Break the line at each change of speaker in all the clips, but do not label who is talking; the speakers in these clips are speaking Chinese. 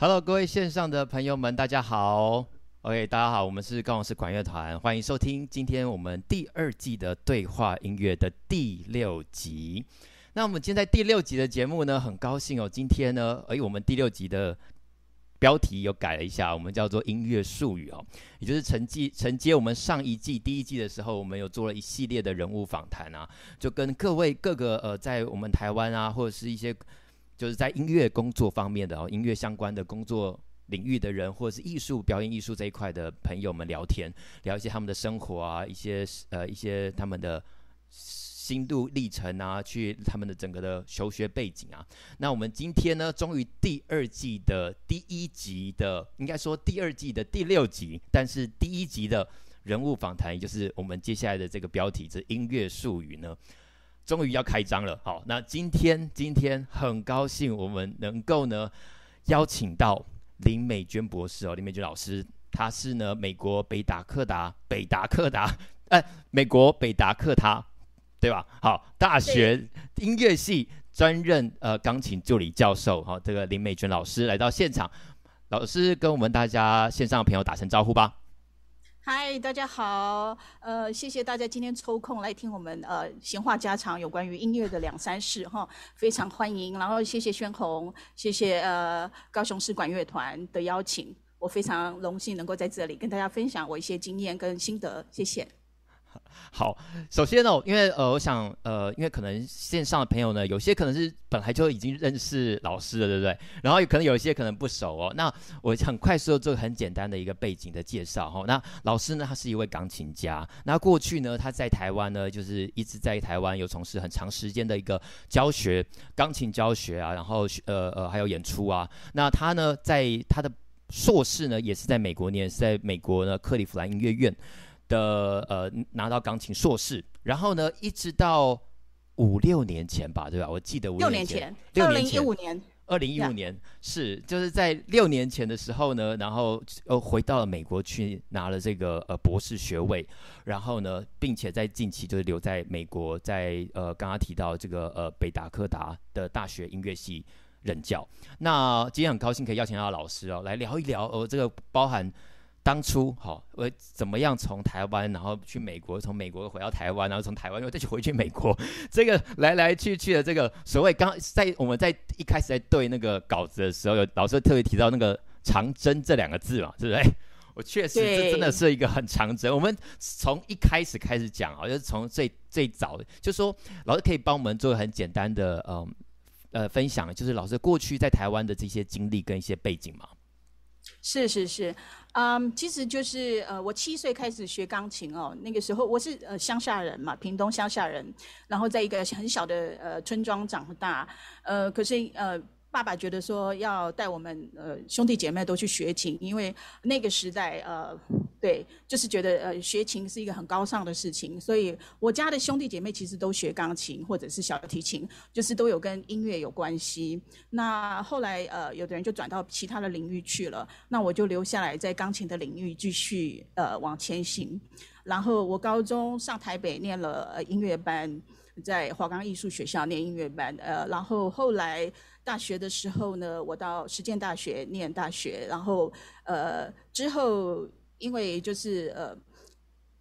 Hello，各位线上的朋友们，大家好。OK，大家好，我们是高雄市管乐团，欢迎收听今天我们第二季的对话音乐的第六集。那我们今天在第六集的节目呢，很高兴哦，今天呢，哎，我们第六集的标题又改了一下，我们叫做音乐术语哦，也就是承继承接我们上一季第一季的时候，我们有做了一系列的人物访谈啊，就跟各位各个呃，在我们台湾啊，或者是一些。就是在音乐工作方面的哦，音乐相关的工作领域的人，或者是艺术表演艺术这一块的朋友们聊天，聊一些他们的生活啊，一些呃一些他们的心路历程啊，去他们的整个的求学背景啊。那我们今天呢，终于第二季的第一集的，应该说第二季的第六集，但是第一集的人物访谈，也就是我们接下来的这个标题，这音乐术语呢。终于要开张了，好，那今天今天很高兴我们能够呢邀请到林美娟博士哦，林美娟老师，她是呢美国北达科达北达科达 哎，美国北达科他对吧？好，大学音乐系专任呃钢琴助理教授，好，这个林美娟老师来到现场，老师跟我们大家线上的朋友打声招呼吧。
嗨，大家好，呃，谢谢大家今天抽空来听我们呃闲话家常，有关于音乐的两三事哈，非常欢迎。然后谢谢宣红，谢谢呃高雄市管乐团的邀请，我非常荣幸能够在这里跟大家分享我一些经验跟心得，谢谢。
好，首先呢，因为呃，我想呃，因为可能线上的朋友呢，有些可能是本来就已经认识老师了，对不对？然后可能有一些可能不熟哦。那我很快速的做很简单的一个背景的介绍哈、那老师呢，他是一位钢琴家。那过去呢，他在台湾呢，就是一直在台湾有从事很长时间的一个教学，钢琴教学啊，然后呃呃还有演出啊。那他呢，在他的硕士呢，也是在美国念，是在美国呢克利夫兰音乐院。的呃拿到钢琴硕士，然后呢，一直到五六年前吧，对吧？我记得五六年前，
六年前，二零一五年，
二零一五年是就是在六年前的时候呢，然后呃回到了美国去拿了这个呃博士学位，然后呢，并且在近期就是留在美国，在呃刚刚提到这个呃北达科达的大学音乐系任教。那今天很高兴可以邀请到老师哦来聊一聊呃这个包含。当初好，我怎么样从台湾，然后去美国，从美国回到台湾，然后从台湾又再去回去美国，这个来来去去的这个所谓刚在我们在一开始在对那个稿子的时候，有老师特别提到那个长征这两个字嘛，对不对？我确实这真的是一个很长征。我们从一开始开始讲啊，就是从最最早的，就说老师可以帮我们做很简单的嗯呃分享，就是老师过去在台湾的这些经历跟一些背景嘛。
是是是，嗯，其实就是呃，我七岁开始学钢琴哦，那个时候我是呃乡下人嘛，屏东乡下人，然后在一个很小的呃村庄长大，呃，可是呃。爸爸觉得说要带我们呃兄弟姐妹都去学琴，因为那个时代呃对，就是觉得呃学琴是一个很高尚的事情，所以我家的兄弟姐妹其实都学钢琴或者是小提琴，就是都有跟音乐有关系。那后来呃有的人就转到其他的领域去了，那我就留下来在钢琴的领域继续呃往前行。然后我高中上台北念了音乐班，在华冈艺术学校念音乐班，呃然后后来。大学的时候呢，我到实践大学念大学，然后呃之后因为就是呃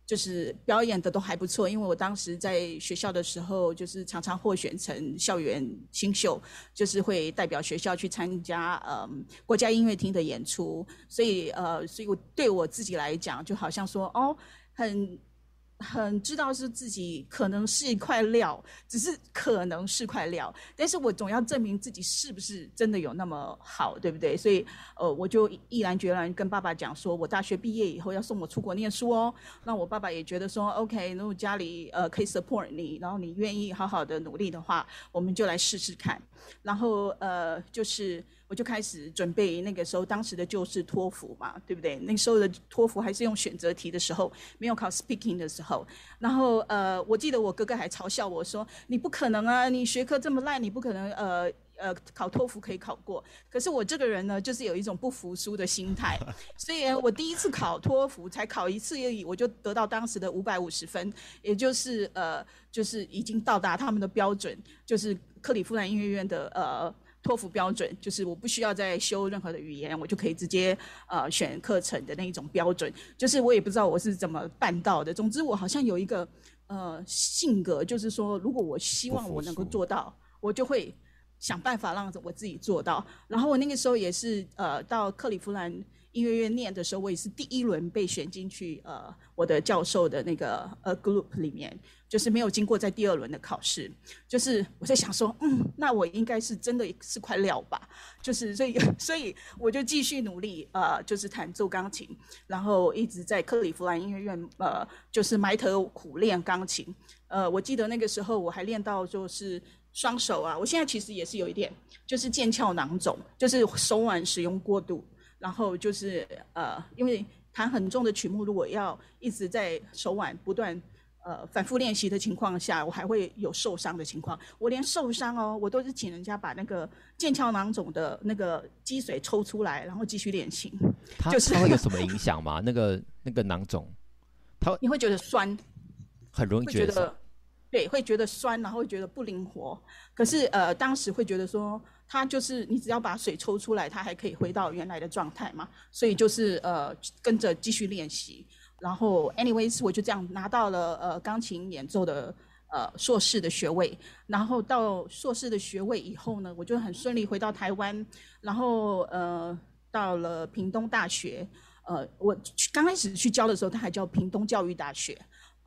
就是表演的都还不错，因为我当时在学校的时候就是常常获选成校园新秀，就是会代表学校去参加呃国家音乐厅的演出，所以呃所以我对我自己来讲就好像说哦很。很知道是自己可能是一块料，只是可能是块料，但是我总要证明自己是不是真的有那么好，对不对？所以，呃，我就毅然决然跟爸爸讲说，我大学毕业以后要送我出国念书哦。那我爸爸也觉得说，OK，如果家里呃可以 support 你，然后你愿意好好的努力的话，我们就来试试看。然后呃，就是。我就开始准备那个时候当时的就是托福嘛，对不对？那时候的托福还是用选择题的时候，没有考 speaking 的时候。然后呃，我记得我哥哥还嘲笑我说：“你不可能啊，你学科这么烂，你不可能呃呃考托福可以考过。”可是我这个人呢，就是有一种不服输的心态，所以我第一次考托福才考一次而已，我就得到当时的五百五十分，也就是呃就是已经到达他们的标准，就是克利夫兰音乐院的呃。托福标准，就是我不需要再修任何的语言，我就可以直接呃选课程的那一种标准。就是我也不知道我是怎么办到的。总之，我好像有一个呃性格，就是说，如果我希望我能够做到，我就会想办法让我自己做到。然后我那个时候也是呃到克利夫兰音乐院念的时候，我也是第一轮被选进去呃我的教授的那个呃 group 里面。就是没有经过在第二轮的考试，就是我在想说，嗯，那我应该是真的是块料吧，就是所以 所以我就继续努力，呃，就是弹奏钢琴，然后一直在克利夫兰音乐院，呃，就是埋头苦练钢琴，呃，我记得那个时候我还练到就是双手啊，我现在其实也是有一点，就是腱鞘囊肿，就是手腕使用过度，然后就是呃，因为弹很重的曲目，如果要一直在手腕不断。呃，反复练习的情况下，我还会有受伤的情况。我连受伤哦，我都是请人家把那个腱鞘囊肿的那个积水抽出来，然后继续练琴。
它
就是
它会有什么 影响吗？那个那个囊肿，它
你会觉得酸，
很容易觉得，
对，会觉得酸，然后会觉得不灵活。可是呃，当时会觉得说，它就是你只要把水抽出来，它还可以回到原来的状态嘛。所以就是呃，跟着继续练习。然后，anyways，我就这样拿到了呃钢琴演奏的呃硕士的学位。然后到硕士的学位以后呢，我就很顺利回到台湾。然后呃到了屏东大学，呃我刚开始去教的时候，它还叫屏东教育大学，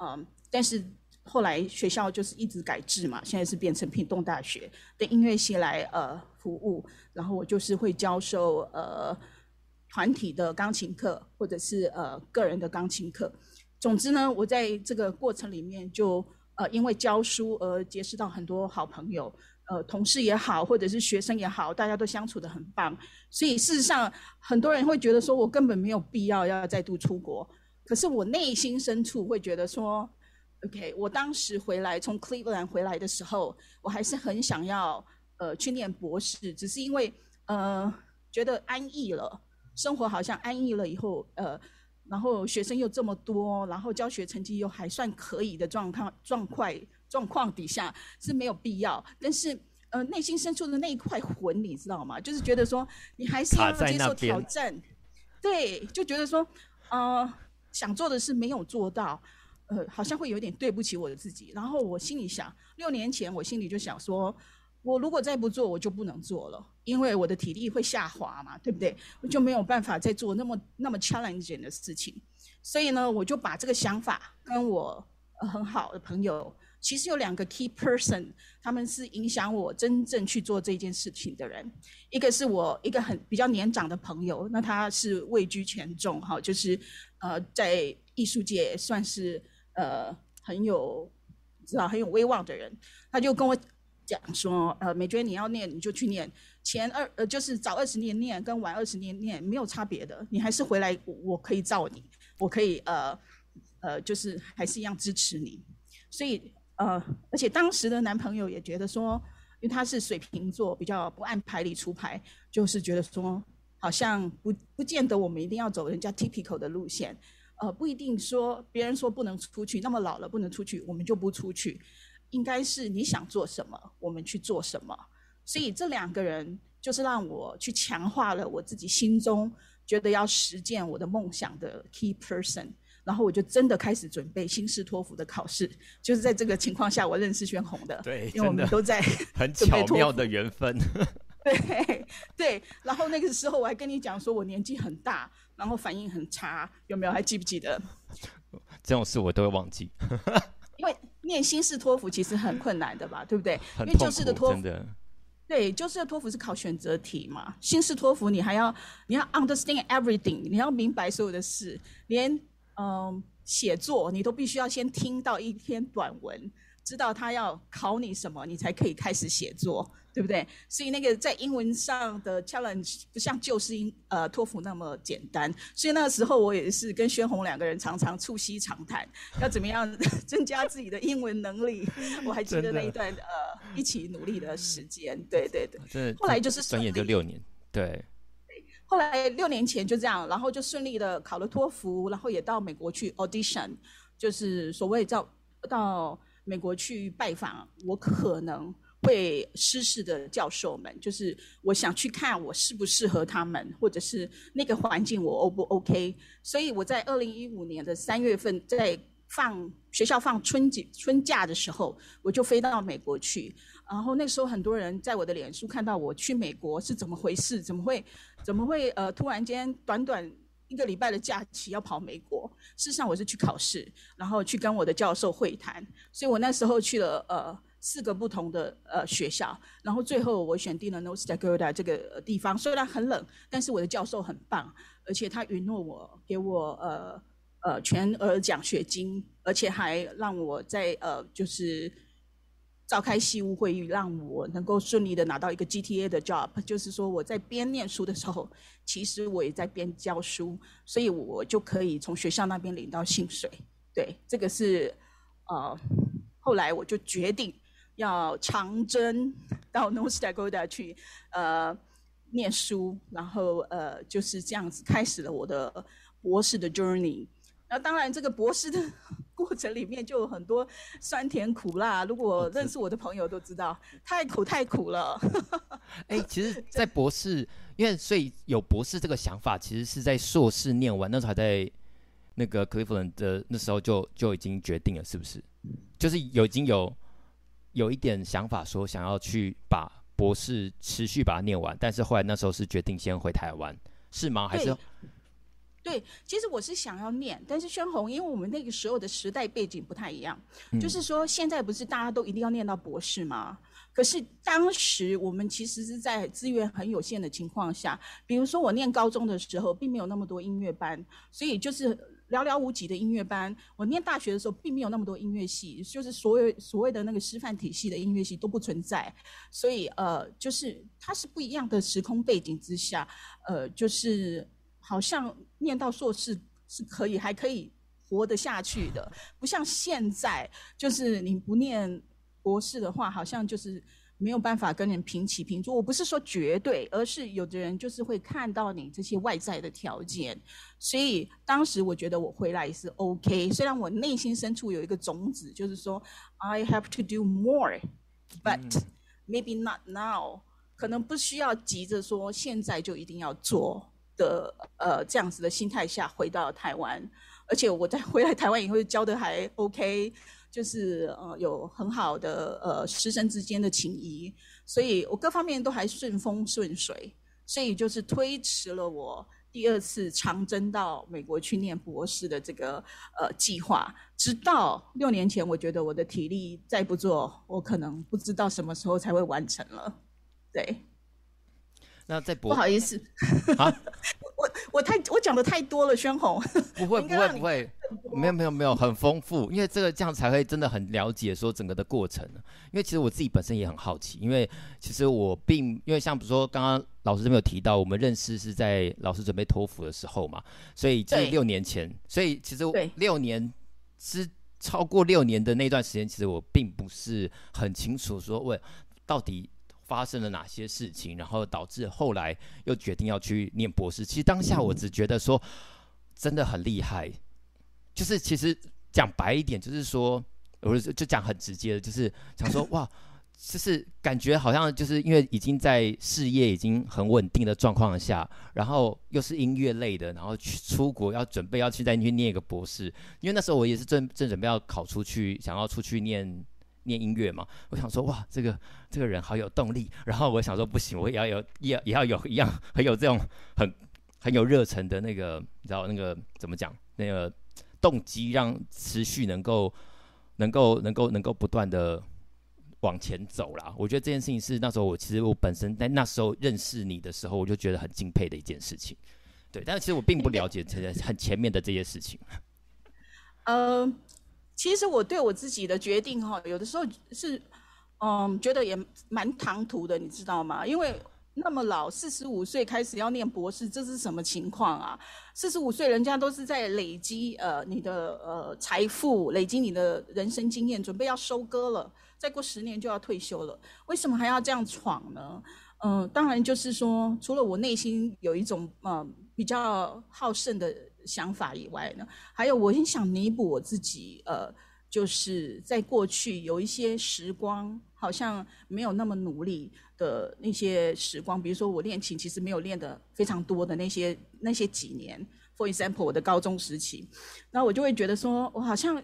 嗯、但是后来学校就是一直改制嘛，现在是变成屏东大学的音乐系来呃服务。然后我就是会教授呃。团体的钢琴课，或者是呃个人的钢琴课，总之呢，我在这个过程里面就呃因为教书而结识到很多好朋友，呃同事也好，或者是学生也好，大家都相处得很棒。所以事实上，很多人会觉得说我根本没有必要要再度出国，可是我内心深处会觉得说，OK，我当时回来从 Cleveland 回来的时候，我还是很想要呃去念博士，只是因为呃觉得安逸了。生活好像安逸了以后，呃，然后学生又这么多，然后教学成绩又还算可以的状况状况状况底下是没有必要。但是，呃，内心深处的那一块魂，你知道吗？就是觉得说你还是要接受挑战，对，就觉得说，呃，想做的事没有做到，呃，好像会有点对不起我的自己。然后我心里想，六年前我心里就想说。我如果再不做，我就不能做了，因为我的体力会下滑嘛，对不对？我就没有办法再做那么那么 challenging 的事情。所以呢，我就把这个想法跟我很好的朋友，其实有两个 key person，他们是影响我真正去做这件事情的人。一个是我一个很比较年长的朋友，那他是位居权重哈，就是呃在艺术界算是呃很有知道很有威望的人，他就跟我。讲说，呃，美娟，你要念你就去念，前二呃就是早二十年念跟晚二十年念没有差别的，你还是回来我，我可以照你，我可以呃呃就是还是一样支持你，所以呃而且当时的男朋友也觉得说，因为他是水瓶座，比较不按牌理出牌，就是觉得说好像不不见得我们一定要走人家 typical 的路线，呃不一定说别人说不能出去，那么老了不能出去，我们就不出去。应该是你想做什么，我们去做什么。所以这两个人就是让我去强化了我自己心中觉得要实践我的梦想的 key person。然后我就真的开始准备新式托福的考试。就是在这个情况下，我认识宣红的。
对，
因为我们都在
很巧妙的缘分。
对对，然后那个时候我还跟你讲说，我年纪很大，然后反应很差，有没有？还记不记得？
这种事我都会忘记。
因为念新式托福其实很困难的吧，对不对？
因
为旧式的托福，对，旧式的托福是考选择题嘛。新式托福你还要你要 understand everything，你要明白所有的事，连嗯、呃、写作你都必须要先听到一篇短文，知道他要考你什么，你才可以开始写作。对不对？所以那个在英文上的 challenge 不像旧式英呃托福那么简单。所以那个时候我也是跟宣红两个人常常促膝长谈，要怎么样 增加自己的英文能力。我还记得那一段呃一起努力的时间。对对对。后来就是
转眼就六年。对。
后来六年前就这样，然后就顺利的考了托福，然后也到美国去 audition，就是所谓叫到美国去拜访我可能。会失事的教授们，就是我想去看我适不适合他们，或者是那个环境我 O 不 OK。所以我在二零一五年的三月份，在放学校放春节春假的时候，我就飞到美国去。然后那时候很多人在我的脸书看到我去美国是怎么回事，怎么会怎么会呃突然间短短一个礼拜的假期要跑美国？事实上我是去考试，然后去跟我的教授会谈。所以我那时候去了呃。四个不同的呃学校，然后最后我选定了 North Dakota 这个地方。虽然很冷，但是我的教授很棒，而且他允诺我给我呃呃全额奖学金，而且还让我在呃就是召开系务会议，让我能够顺利的拿到一个 GTA 的 job。就是说我在边念书的时候，其实我也在边教书，所以我就可以从学校那边领到薪水。对，这个是呃后来我就决定。要长征 到 North Dakota 去，呃，念书，然后呃，就是这样子开始了我的博士的 journey。那当然，这个博士的 过程里面就有很多酸甜苦辣。如果认识我的朋友都知道，太苦太苦了。
哎、欸，其实，在博士，因为所以有博士这个想法，其实是在硕士念完那时候还在那个 Cleveland 的那时候就就已经决定了，是不是？就是有已经有。有一点想法，说想要去把博士持续把它念完，但是后来那时候是决定先回台湾，是吗？还是？
对，其实我是想要念，但是宣红，因为我们那个时候的时代背景不太一样，嗯、就是说现在不是大家都一定要念到博士吗？可是当时我们其实是在资源很有限的情况下，比如说我念高中的时候，并没有那么多音乐班，所以就是。寥寥无几的音乐班，我念大学的时候并没有那么多音乐系，就是所有所谓的那个师范体系的音乐系都不存在，所以呃，就是它是不一样的时空背景之下，呃，就是好像念到硕士是可以还可以活得下去的，不像现在，就是你不念博士的话，好像就是。没有办法跟人平起平坐，我不是说绝对，而是有的人就是会看到你这些外在的条件，所以当时我觉得我回来是 OK，虽然我内心深处有一个种子，就是说 I have to do more，but maybe not now，可能不需要急着说现在就一定要做的，呃，这样子的心态下回到台湾，而且我在回来台湾以后教的还 OK。就是呃有很好的呃师生之间的情谊，所以我各方面都还顺风顺水，所以就是推迟了我第二次长征到美国去念博士的这个呃计划，直到六年前，我觉得我的体力再不做，我可能不知道什么时候才会完成了。对，
那在博
不好意思，
啊，
我我太我讲的太多了，宣红，
不会不会不会。没有没有没有，很丰富，因为这个这样才会真的很了解说整个的过程。因为其实我自己本身也很好奇，因为其实我并因为像比如说刚刚老师这边有提到，我们认识是在老师准备托福的时候嘛，所以这六年前，所以其实六年之超过六年的那段时间，其实我并不是很清楚说问到底发生了哪些事情，然后导致后来又决定要去念博士。其实当下我只觉得说真的很厉害。就是其实讲白一点，就是说，我就就讲很直接的，就是想说哇，就是感觉好像就是因为已经在事业已经很稳定的状况下，然后又是音乐类的，然后去出国要准备要去再去念一个博士，因为那时候我也是正正准备要考出去，想要出去念念音乐嘛。我想说哇，这个这个人好有动力，然后我想说不行，我也要有也也要有一样很有这种很很有热忱的那个，你知道那个怎么讲那个。动机让持续能够能够能够能够不断的往前走啦。我觉得这件事情是那时候我其实我本身在那时候认识你的时候，我就觉得很敬佩的一件事情。对，但是其实我并不了解这些很前面的这些事情。
呃，其实我对我自己的决定哈，有的时候是嗯觉得也蛮唐突的，你知道吗？因为。那么老，四十五岁开始要念博士，这是什么情况啊？四十五岁，人家都是在累积呃你的呃财富，累积你的人生经验，准备要收割了，再过十年就要退休了，为什么还要这样闯呢？嗯、当然就是说，除了我内心有一种呃比较好胜的想法以外呢，还有我很想弥补我自己，呃，就是在过去有一些时光。好像没有那么努力的那些时光，比如说我练琴其实没有练的非常多的那些那些几年，for example 我的高中时期，那我就会觉得说我好像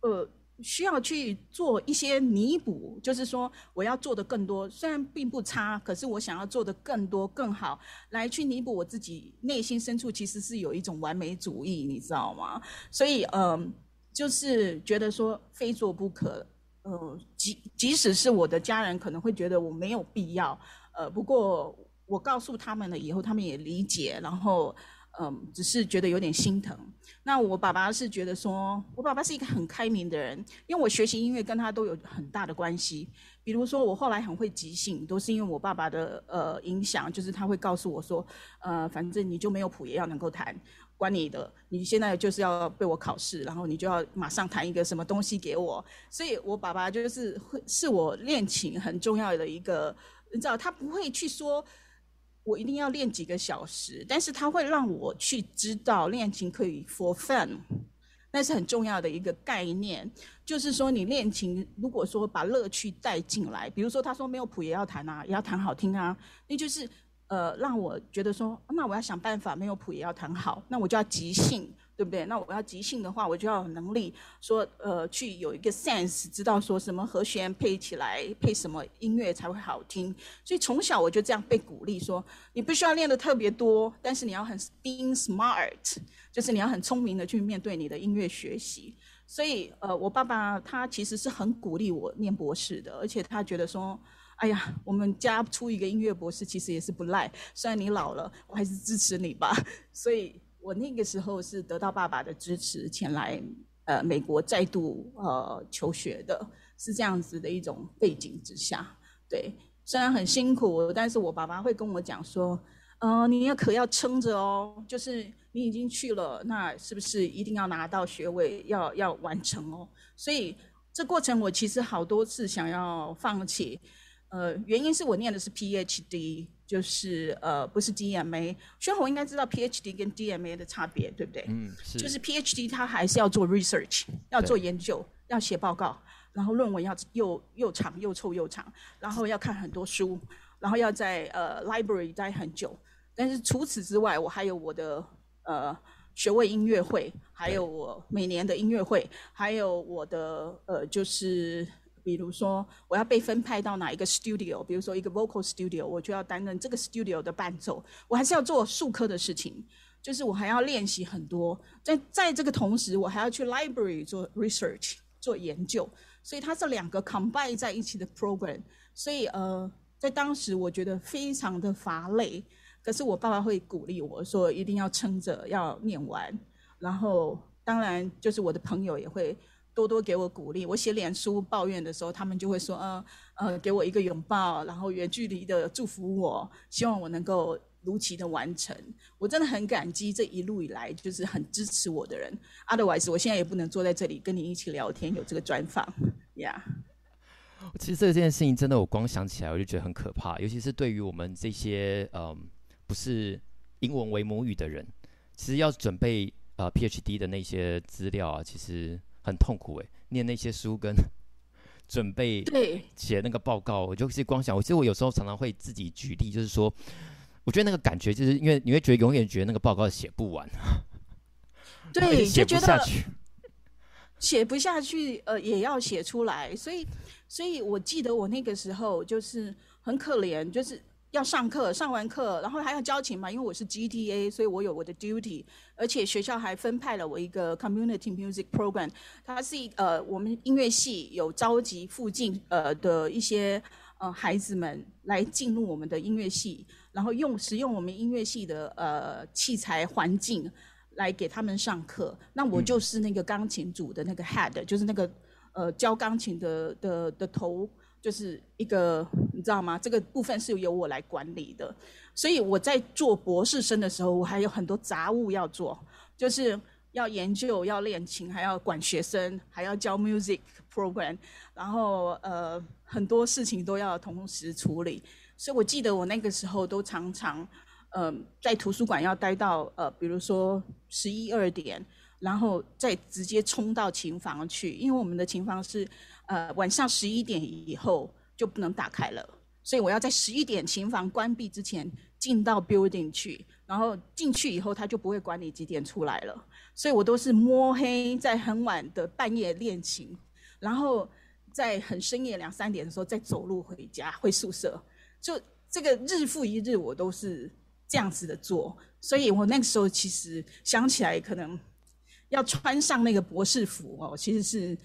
呃。需要去做一些弥补，就是说我要做的更多，虽然并不差，可是我想要做的更多更好，来去弥补我自己内心深处其实是有一种完美主义，你知道吗？所以，嗯、呃，就是觉得说非做不可，呃，即即使是我的家人可能会觉得我没有必要，呃，不过我告诉他们了以后，他们也理解，然后。嗯，只是觉得有点心疼。那我爸爸是觉得说，我爸爸是一个很开明的人，因为我学习音乐跟他都有很大的关系。比如说，我后来很会即兴，都是因为我爸爸的呃影响，就是他会告诉我说，呃，反正你就没有谱也要能够弹，管你的，你现在就是要被我考试，然后你就要马上弹一个什么东西给我。所以我爸爸就是会是我练琴很重要的一个，你知道，他不会去说。我一定要练几个小时，但是它会让我去知道练琴可以 for fun，那是很重要的一个概念。就是说，你练琴如果说把乐趣带进来，比如说他说没有谱也要弹啊，也要弹好听啊，那就是呃让我觉得说，那我要想办法没有谱也要弹好，那我就要即兴。对不对？那我要即兴的话，我就要有能力说，呃，去有一个 sense，知道说什么和弦配起来，配什么音乐才会好听。所以从小我就这样被鼓励说，你不需要练得特别多，但是你要很 being smart，就是你要很聪明的去面对你的音乐学习。所以，呃，我爸爸他其实是很鼓励我念博士的，而且他觉得说，哎呀，我们家出一个音乐博士其实也是不赖，虽然你老了，我还是支持你吧。所以。我那个时候是得到爸爸的支持前来，呃，美国再度呃求学的，是这样子的一种背景之下，对，虽然很辛苦，但是我爸爸会跟我讲说，呃，你要可要撑着哦，就是你已经去了，那是不是一定要拿到学位，要要完成哦？所以这过程我其实好多次想要放弃，呃，原因是我念的是 PhD。就是呃，不是 DMA，宣宏应该知道 PhD 跟 DMA 的差别，对不对？
嗯，是。
就是 PhD 它还是要做 research，要做研究，要写报告，然后论文要又又长又臭又长，然后要看很多书，然后要在呃 library 待很久。但是除此之外，我还有我的呃学位音乐会，还有我每年的音乐会，还有我的呃就是。比如说，我要被分派到哪一个 studio，比如说一个 vocal studio，我就要担任这个 studio 的伴奏。我还是要做数科的事情，就是我还要练习很多。在在这个同时，我还要去 library 做 research 做研究，所以它是两个 combine 在一起的 program。所以呃，在当时我觉得非常的乏累，可是我爸爸会鼓励我说一定要撑着要念完。然后当然就是我的朋友也会。多多给我鼓励。我写脸书抱怨的时候，他们就会说：“嗯呃，给我一个拥抱，然后远距离的祝福我，希望我能够如期的完成。”我真的很感激这一路以来就是很支持我的人。Otherwise，我现在也不能坐在这里跟你一起聊天，有这个专访。呀、yeah，
其实这件事情真的，我光想起来我就觉得很可怕，尤其是对于我们这些嗯不是英文为母语的人，其实要准备呃 PhD 的那些资料啊，其实。很痛苦哎，念那些书跟 准备写那个报告，我就是光想。我其实我有时候常常会自己举例，就是说，我觉得那个感觉，就是因为你会觉得永远觉得那个报告写不完，
对，
写不下去，
写不下去，呃，也要写出来。所以，所以我记得我那个时候就是很可怜，就是。要上课，上完课，然后还要教琴嘛，因为我是 GTA，所以我有我的 duty，而且学校还分派了我一个 community music program，它是一呃，我们音乐系有召集附近呃的一些呃孩子们来进入我们的音乐系，然后用使用我们音乐系的呃器材环境来给他们上课。那我就是那个钢琴组的那个 head，就是那个呃教钢琴的的的头。就是一个，你知道吗？这个部分是由我来管理的，所以我在做博士生的时候，我还有很多杂务要做，就是要研究、要练琴，还要管学生，还要教 music program，然后呃很多事情都要同时处理。所以我记得我那个时候都常常，嗯、在图书馆要待到呃，比如说十一二点，然后再直接冲到琴房去，因为我们的琴房是。呃，晚上十一点以后就不能打开了，所以我要在十一点琴房关闭之前进到 building 去，然后进去以后他就不会管你几点出来了，所以我都是摸黑在很晚的半夜练琴，然后在很深夜两三点的时候再走路回家回宿舍，就这个日复一日我都是这样子的做，所以我那个时候其实想起来可能要穿上那个博士服哦，其实是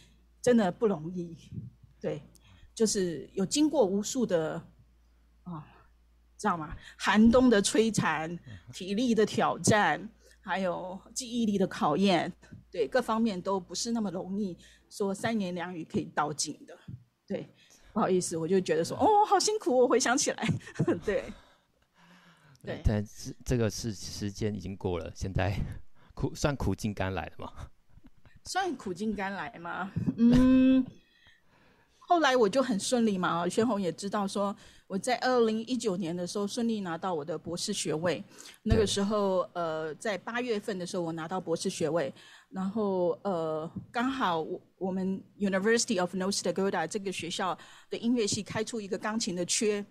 真的不容易，对。就是有经过无数的啊、哦，知道吗？寒冬的摧残、体力的挑战，还有记忆力的考验，对各方面都不是那么容易说三言两语可以道尽的。对，不好意思，我就觉得说，哦，好辛苦，我回想起来，对，
对。但是这个是时间已经过了，现在苦算苦尽甘来了吗？
算苦尽甘来吗？嗯。后来我就很顺利嘛，宣宏也知道说我在二零一九年的时候顺利拿到我的博士学位。那个时候，呃，在八月份的时候我拿到博士学位，然后呃，刚好我我们 University of North Dakota 这个学校的音乐系开出一个钢琴的缺，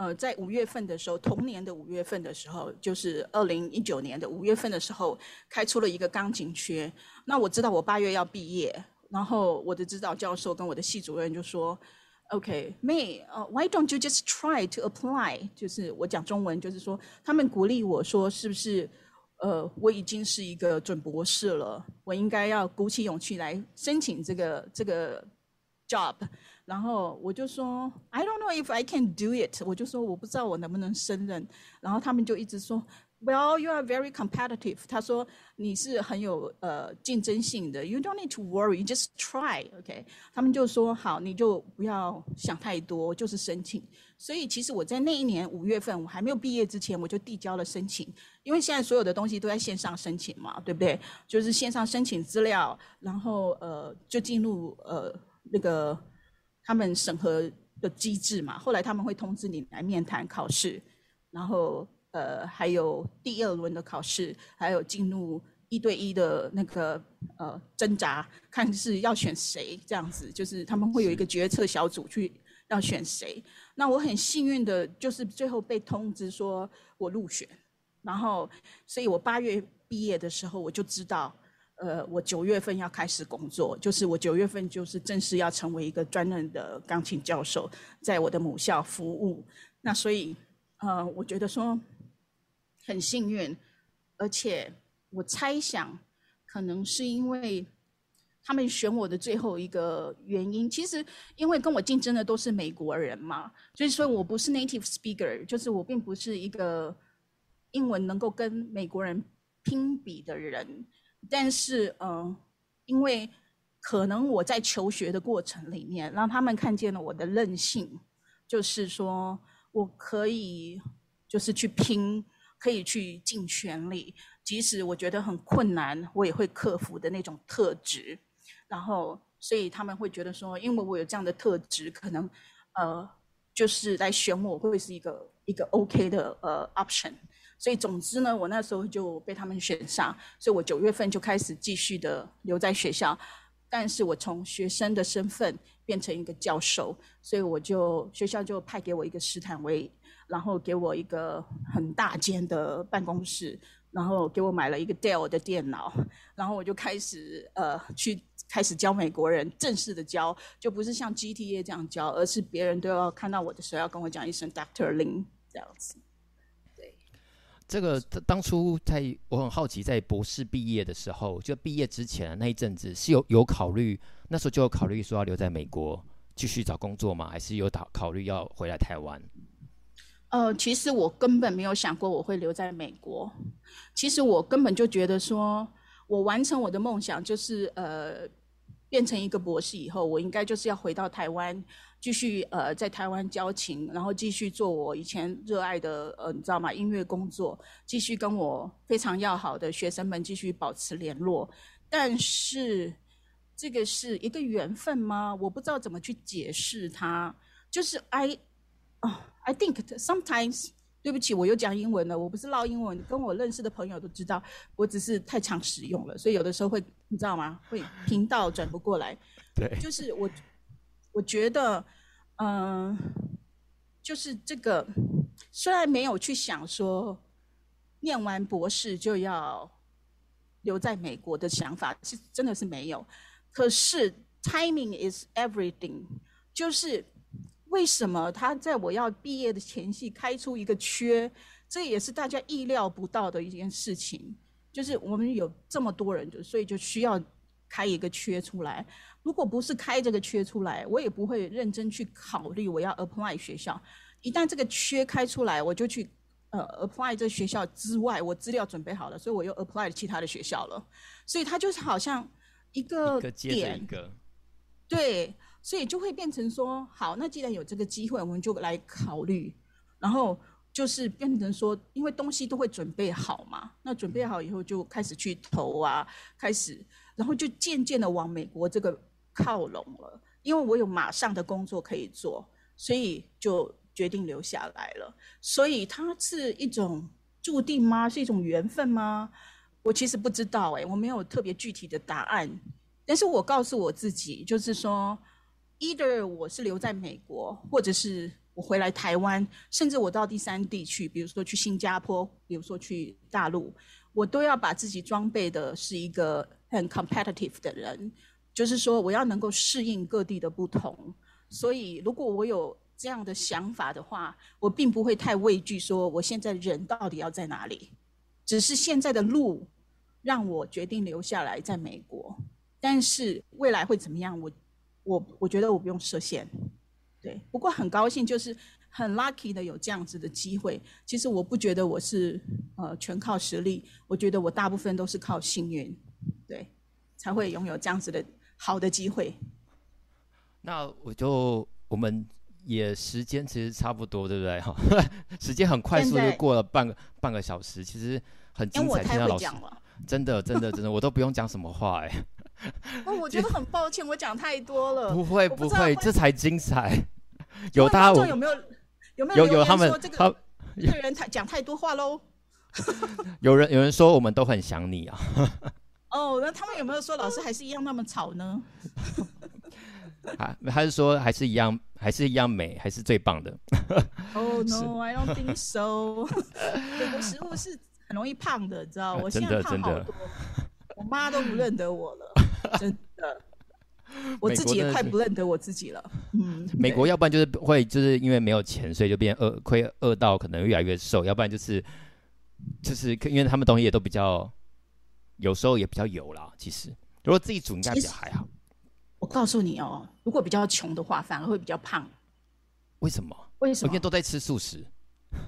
呃，在五月份的时候，同年的五月份的时候，就是二零一九年的五月份的时候开出了一个钢琴缺。那我知道我八月要毕业。然后我的指导教授跟我的系主任就说：“OK，May，呃，Why don't you just try to apply？就是我讲中文，就是说他们鼓励我说，是不是呃我已经是一个准博士了，我应该要鼓起勇气来申请这个这个 job。然后我就说：I don't know if I can do it。我就说我不知道我能不能胜任。然后他们就一直说。” Well, you are very competitive. 他说你是很有呃竞争性的。You don't need to worry, just try. OK，他们就说好，你就不要想太多，就是申请。所以其实我在那一年五月份，我还没有毕业之前，我就递交了申请。因为现在所有的东西都在线上申请嘛，对不对？就是线上申请资料，然后呃就进入呃那个他们审核的机制嘛。后来他们会通知你来面谈考试，然后。呃，还有第二轮的考试，还有进入一对一的那个呃挣扎，看是要选谁这样子，就是他们会有一个决策小组去要选谁。那我很幸运的，就是最后被通知说我入选，然后，所以我八月毕业的时候，我就知道，呃，我九月份要开始工作，就是我九月份就是正式要成为一个专任的钢琴教授，在我的母校服务。那所以，呃，我觉得说。很幸运，而且我猜想，可能是因为他们选我的最后一个原因。其实，因为跟我竞争的都是美国人嘛，所以说我不是 native speaker，就是我并不是一个英文能够跟美国人拼比的人。但是，嗯、呃，因为可能我在求学的过程里面，让他们看见了我的韧性，就是说我可以，就是去拼。可以去尽全力，即使我觉得很困难，我也会克服的那种特质。然后，所以他们会觉得说，因为我有这样的特质，可能呃，就是来选我会是一个一个 OK 的呃 option。所以，总之呢，我那时候就被他们选上，所以我九月份就开始继续的留在学校。但是我从学生的身份变成一个教授，所以我就学校就派给我一个斯坦威。然后给我一个很大间的办公室，然后给我买了一个 Dell 的电脑，然后我就开始呃去开始教美国人，正式的教，就不是像 GTA 这样教，而是别人都要看到我的时候要跟我讲一声 Doctor Lin 这样子。
这个当初在我很好奇，在博士毕业的时候，就毕业之前那一阵子是有有考虑，那时候就有考虑说要留在美国继续找工作吗？还是有考考虑要回来台湾？
呃，其实我根本没有想过我会留在美国。其实我根本就觉得说，我完成我的梦想就是呃，变成一个博士以后，我应该就是要回到台湾，继续呃在台湾交情，然后继续做我以前热爱的呃，你知道吗？音乐工作，继续跟我非常要好的学生们继续保持联络。但是这个是一个缘分吗？我不知道怎么去解释它。就是 I 哦。I think sometimes，对不起，我又讲英文了。我不是唠英文，跟我认识的朋友都知道，我只是太常使用了，所以有的时候会，你知道吗？会频道转不过来。
对，
就是我，我觉得，嗯，就是这个，虽然没有去想说，念完博士就要留在美国的想法，是真的是没有。可是 timing is everything，就是为什么他在我要毕业的前夕开出一个缺，这也是大家意料不到的一件事情。就是我们有这么多人，所以就需要开一个缺出来。如果不是开这个缺出来，我也不会认真去考虑我要 apply 学校。一旦这个缺开出来，我就去呃 apply 这学校之外，我资料准备好了，所以我又 apply 其他的学校了。所以它就是好像一个点，一个接一个，对，所以就会变成说，好，那既然有这个机会，我们就来考虑。然后就是变成说，因为东西都会准备好嘛，那准备好以后就开始去投啊，开始，然后就渐渐的往美国这个。靠拢了，因为我有马上的工作可以做，所以就决定留下来了。所以它是一种注定吗？是一种缘分吗？我其实不知道哎、我没有特别具体的答案。但是我告诉我自己，就是说，either 我是留在美国，或者是我回来台湾，甚至我到第三地去，比如说去新加坡，比如说去大陆，我都要把自己装备的是一个很 competitive 的人。就是说，我要能够适应各地的不同，所以如果我有这样的想法的话，我并不会太畏惧说我现在人到底要在哪里，只是现在的路让我决定留下来在美国，但是未来会怎么样，我我我觉得我不用设限，对。不过很高兴，就是很 lucky 的有这样子的机会。其实我不觉得我是呃全靠实力，我觉得我大部分都是靠幸运，对，才会拥有这样子的。好的机会，
那我就我们也时间其实差不多，对不对？哈，时间很快速就过了半个半个小时，其实很精彩。听到老师，真的真的真的，我都不用讲什么话哎。
哦，我觉得很抱歉，我讲太多了。
不 会不会，这才精彩。有大家
有没有有没
有有他们
说这个这个人太讲太多话喽？
有人有人说我们都很想你啊。
哦，那他们有没有说老师还是一样那么吵呢？
还还是说还是一样，还是一样美，还是最棒的？
哦、oh, no，I don't think so。美国食物是很容易胖的，你知道？我现在胖好多，我妈都不认得我了，真的。我自己也快不认得我自己了。嗯，
美国要不然就是会就是因为没有钱，所以就变饿，亏饿到可能越来越瘦；要不然就是就是因为他们东西也都比较。有时候也比较油啦，其实如果自己煮应该比较还好。
我告诉你哦，如果比较穷的话，反而会比较胖。
为什么？
为什么？
每天都在吃素食。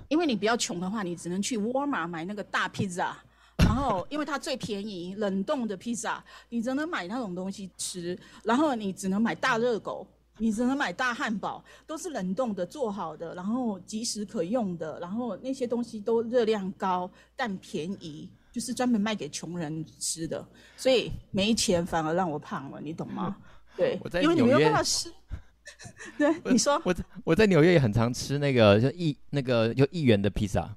因为你比较穷的话，你只能去沃尔玛买那个大披萨，然后因为它最便宜，冷冻的披萨，你只能买那种东西吃。然后你只能买大热狗，你只能买大汉堡，都是冷冻的做好的，然后即时可用的，然后那些东西都热量高但便宜。就是专门卖给穷人吃的，所以没钱反而让我胖了，你懂吗？对，
我在
因为你没有办法吃。对，你说
我在我在纽约也很常吃那个就一那个就一元的披萨，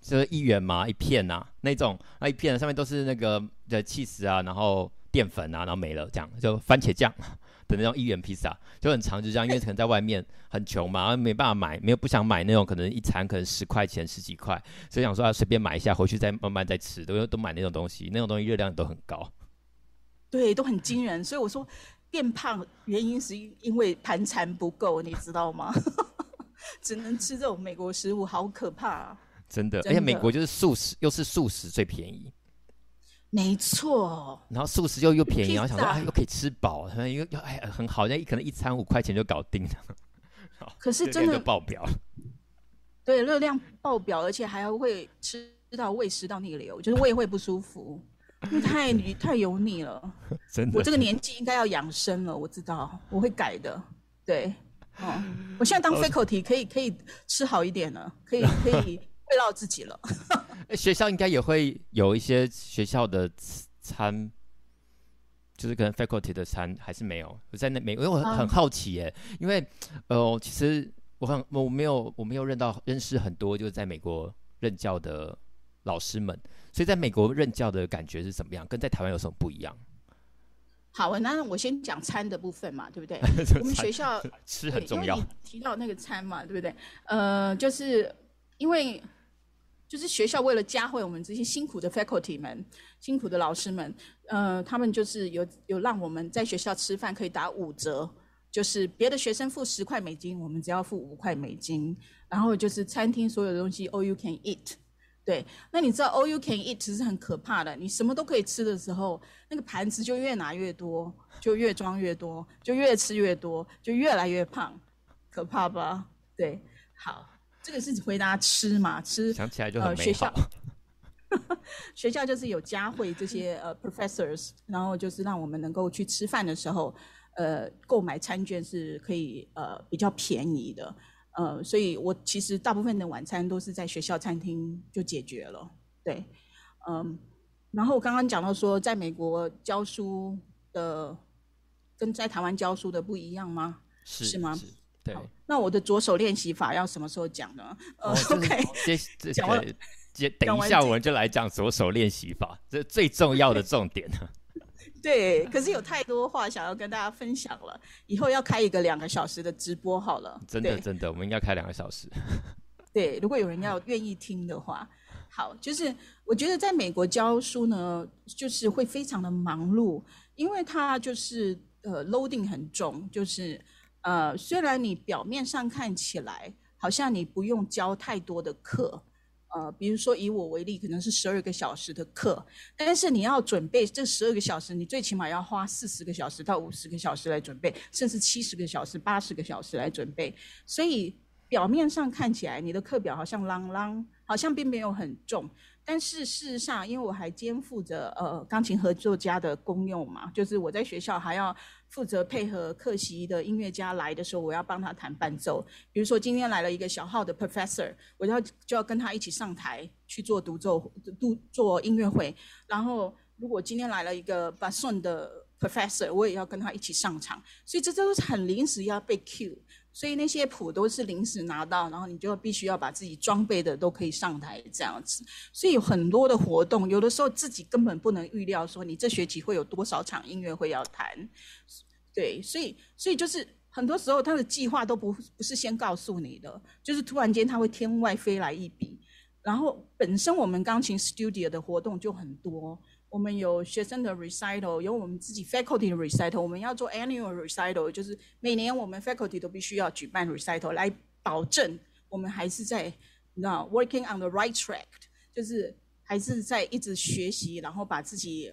就是一元嘛一片呐、啊、那种，那一片上面都是那个的 cheese 啊，然后淀粉啊，然后没了这样，就番茄酱。的那种一元披萨就很长，就这样，因为可能在外面很穷嘛，然后没办法买，没有不想买那种可能一餐可能十块钱十几块，所以想说啊随便买一下，回去再慢慢再吃，都都买那种东西，那种东西热量都很高，
对，都很惊人。所以我说变胖原因是因为盘缠不够，你知道吗？只能吃这种美国食物，好可怕啊！
真的，而且美国就是素食，又是素食最便宜。
没错，
然后素食又又便宜，然后想说哎，又可以吃饱，可能又又哎很好，像可能一餐五块钱就搞定了。
可是真的
爆表，
对，热量爆表，而且还会吃到胃食道逆流，就是胃会不舒服，因 为太太油腻了。
真的，
我这个年纪应该要养生了，我知道我会改的。对，哦，我现在当 faculty 可以可以吃好一点了，可以可以慰劳自己了。
学校应该也会有一些学校的餐，就是可能 faculty 的餐还是没有。我在那美国，因为我很好奇耶，因为呃，其实我很我没有我没有认到认识很多就是在美国任教的老师们，所以在美国任教的感觉是怎么样？跟在台湾有什么不一样？
好，那我先讲餐的部分嘛，对不对？我们学校
吃很重要。
提到那个餐嘛，对不对？呃，就是因为就是学校为了嘉惠我们这些辛苦的 faculty 们、辛苦的老师们，呃，他们就是有有让我们在学校吃饭可以打五折。就是别的学生付十块美金，我们只要付五块美金。然后就是餐厅所有的东西 all you can eat，对。那你知道 all you can eat 其实很可怕的，你什么都可以吃的时候，那个盘子就越拿越多，就越装越多，就越吃越多，就越来越胖，可怕吧？对。好，这个是回答吃嘛？吃。
想起来就很美好。
呃、学校，就是有嘉惠这些呃 professors，然后就是让我们能够去吃饭的时候。呃，购买餐券是可以呃比较便宜的，呃，所以我其实大部分的晚餐都是在学校餐厅就解决了，对，嗯、呃，然后我刚刚讲到说，在美国教书的跟在台湾教书的不一样吗？
是
是吗？
对。
那我的左手练习法要什么时候讲呢？呃、
哦、，OK，接讲完，接等一下我们就来讲左手练习法，这最重要的重点
呢。对，可是有太多话想要跟大家分享了，以后要开一个两个小时的直播好了。
真的真的，我们应该开两个小时。
对，如果有人要愿意听的话，好，就是我觉得在美国教书呢，就是会非常的忙碌，因为它就是呃 loading 很重，就是呃虽然你表面上看起来好像你不用教太多的课。呃，比如说以我为例，可能是十二个小时的课，但是你要准备这十二个小时，你最起码要花四十个小时到五十个小时来准备，甚至七十个小时、八十个小时来准备。所以表面上看起来你的课表好像啷啷，好像并没有很重，但是事实上，因为我还肩负着呃钢琴合作家的功用嘛，就是我在学校还要。负责配合客席的音乐家来的时候，我要帮他弹伴奏。比如说今天来了一个小号的 professor，我要就要跟他一起上台去做独奏、独做音乐会。然后如果今天来了一个 basson 的 professor，我也要跟他一起上场。所以这都是很临时要被 cue，所以那些谱都是临时拿到，然后你就必须要把自己装备的都可以上台这样子。所以有很多的活动，有的时候自己根本不能预料说你这学期会有多少场音乐会要弹。对，所以所以就是很多时候他的计划都不不是先告诉你的，就是突然间他会天外飞来一笔。然后本身我们钢琴 studio 的活动就很多，我们有学生的 recital，有我们自己 faculty 的 recital，我们要做 annual recital，就是每年我们 faculty 都必须要举办 recital 来保证我们还是在那 working on the right track，就是还是在一直学习，然后把自己。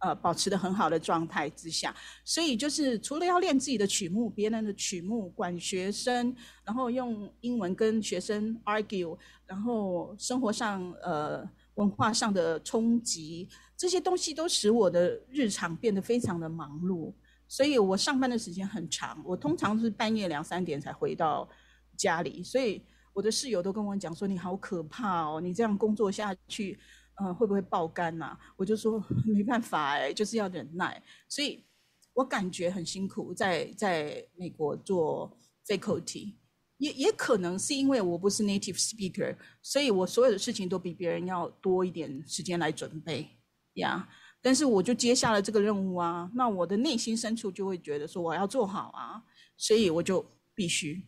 呃，保持的很好的状态之下，所以就是除了要练自己的曲目，别人的曲目，管学生，然后用英文跟学生 argue，然后生活上呃文化上的冲击，这些东西都使我的日常变得非常的忙碌。所以我上班的时间很长，我通常是半夜两三点才回到家里，所以我的室友都跟我讲说：“你好可怕哦，你这样工作下去。”嗯、呃，会不会爆肝呐、啊？我就说没办法哎，就是要忍耐。所以我感觉很辛苦，在在美国做 faculty，也也可能是因为我不是 native speaker，所以我所有的事情都比别人要多一点时间来准备呀。但是我就接下了这个任务啊，那我的内心深处就会觉得说我要做好啊，所以我就必须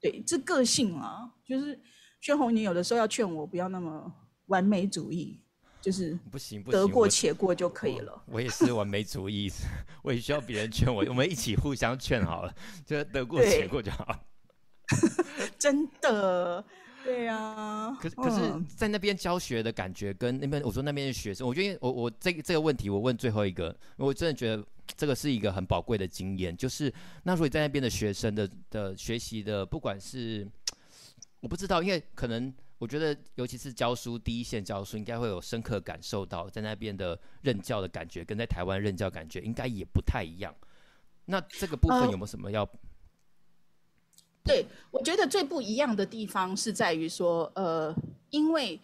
对这个性啊，就是宣红，你有的时候要劝我不要那么完美主义。就是
不行，不
行，得过且过就可以了。
我，我也是完美主义，我也需要别人劝我，我们一起互相劝好了，就得过且过就好。
真的，对呀、啊。
可是，可是在那边教学的感觉，跟那边我说那边的学生，我觉得我我这个这个问题，我问最后一个，我真的觉得这个是一个很宝贵的经验，就是那所以在那边的学生的的学习的，不管是我不知道，因为可能。我觉得，尤其是教书第一线教书，应该会有深刻感受到在那边的任教的感觉，跟在台湾任教感觉应该也不太一样。那这个部分有没有什么要？
对，我觉得最不一样的地方是在于说，呃，因为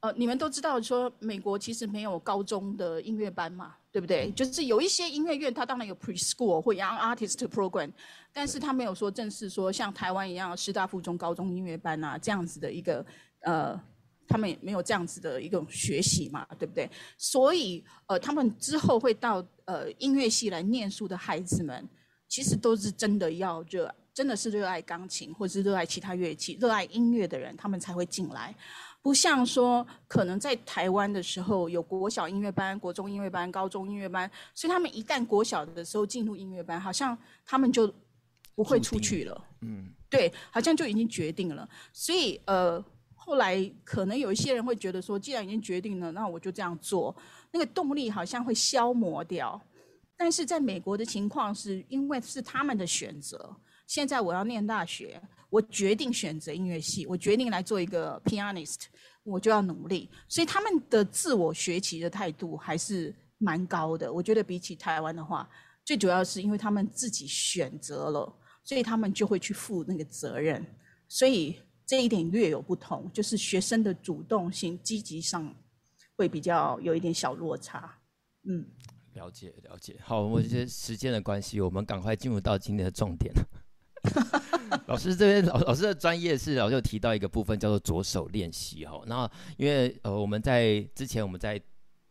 呃，你们都知道说，美国其实没有高中的音乐班嘛，对不对？就是有一些音乐院，它当然有 preschool 或 young artist program，但是它没有说正式说像台湾一样师大附中高中音乐班啊这样子的一个。呃他们也没有这样子的一种学习嘛，对不对？所以呃，他们之后会到呃音乐系来念书的孩子们，其实都是真的要热，真的是热爱钢琴或者是热爱其他乐器、热爱音乐的人，他们才会进来。不像说可能在台湾的时候有国小音乐班、国中音乐班、高中音乐班，所以他们一旦国小的时候进入音乐班，好像他们就不会出去了。嗯，对，好像就已经决定了。所以呃，后来可能有一些人会觉得说，既然已经决定了，那我就这样做，那个动力好像会消磨掉。但是在美国的情况是因为是他们的选择。现在我要念大学。我决定选择音乐系，我决定来做一个 pianist，我就要努力。所以他们的自我学习的态度还是蛮高的。我觉得比起台湾的话，最主要是因为他们自己选择了，所以他们就会去负那个责任。所以这一点略有不同，就是学生的主动性、积极上会比较有一点小落差。嗯，
了解了解。好，我觉得时间的关系，我们赶快进入到今天的重点。老师这边老老师的专业是老师有提到一个部分叫做左手练习哈，那因为呃我们在之前我们在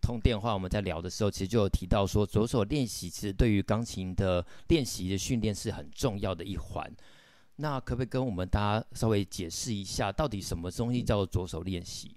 通电话我们在聊的时候，其实就有提到说左手练习其实对于钢琴的练习的训练是很重要的一环。那可不可以跟我们大家稍微解释一下，到底什么东西叫做左手练习？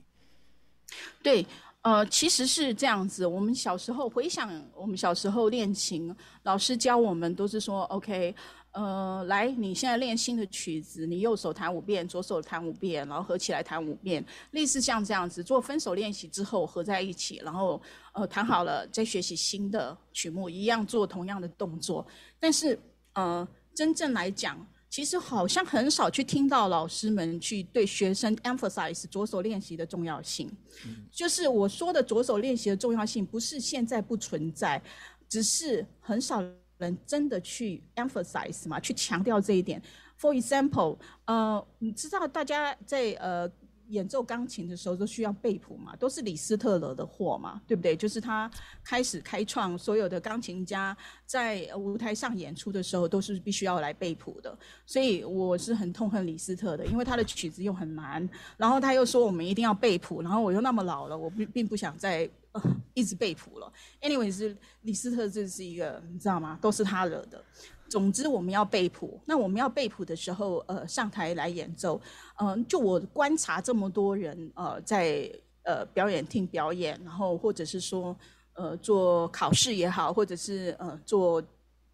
对，呃，其实是这样子。我们小时候回想，我们小时候练琴，老师教我们都是说 OK。呃，来，你现在练新的曲子，你右手弹五遍，左手弹五遍，然后合起来弹五遍，类似像这样子做分手练习之后合在一起，然后呃弹好了再学习新的曲目，一样做同样的动作。但是呃，真正来讲，其实好像很少去听到老师们去对学生 emphasize 左手练习的重要性。嗯。就是我说的左手练习的重要性，不是现在不存在，只是很少。人真的去 emphasize 嘛，去强调这一点。For example，呃，你知道大家在呃演奏钢琴的时候都需要背谱嘛，都是李斯特勒的祸嘛，对不对？就是他开始开创所有的钢琴家在舞台上演出的时候都是必须要来背谱的。所以我是很痛恨李斯特的，因为他的曲子又很难，然后他又说我们一定要背谱，然后我又那么老了，我并并不想再。一直被谱了。Anyway，是李斯特，这是一个你知道吗？都是他惹的。总之，我们要被谱。那我们要被谱的时候，呃，上台来演奏。嗯、就我观察这么多人，呃，在呃表演厅表演，然后或者是说，呃，做考试也好，或者是呃做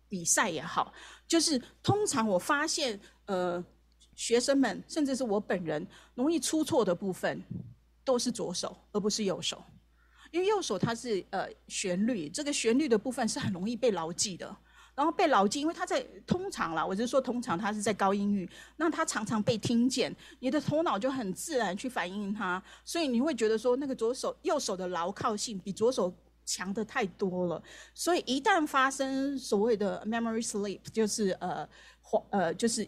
比赛也好，就是通常我发现，呃，学生们甚至是我本人容易出错的部分，都是左手，而不是右手。因为右手它是呃旋律，这个旋律的部分是很容易被牢记的，然后被牢记，因为它在通常啦，我是说通常它是在高音域，那它常常被听见，你的头脑就很自然去反映它，所以你会觉得说那个左手右手的牢靠性比左手强的太多了，所以一旦发生所谓的 memory sleep，就是呃呃就是。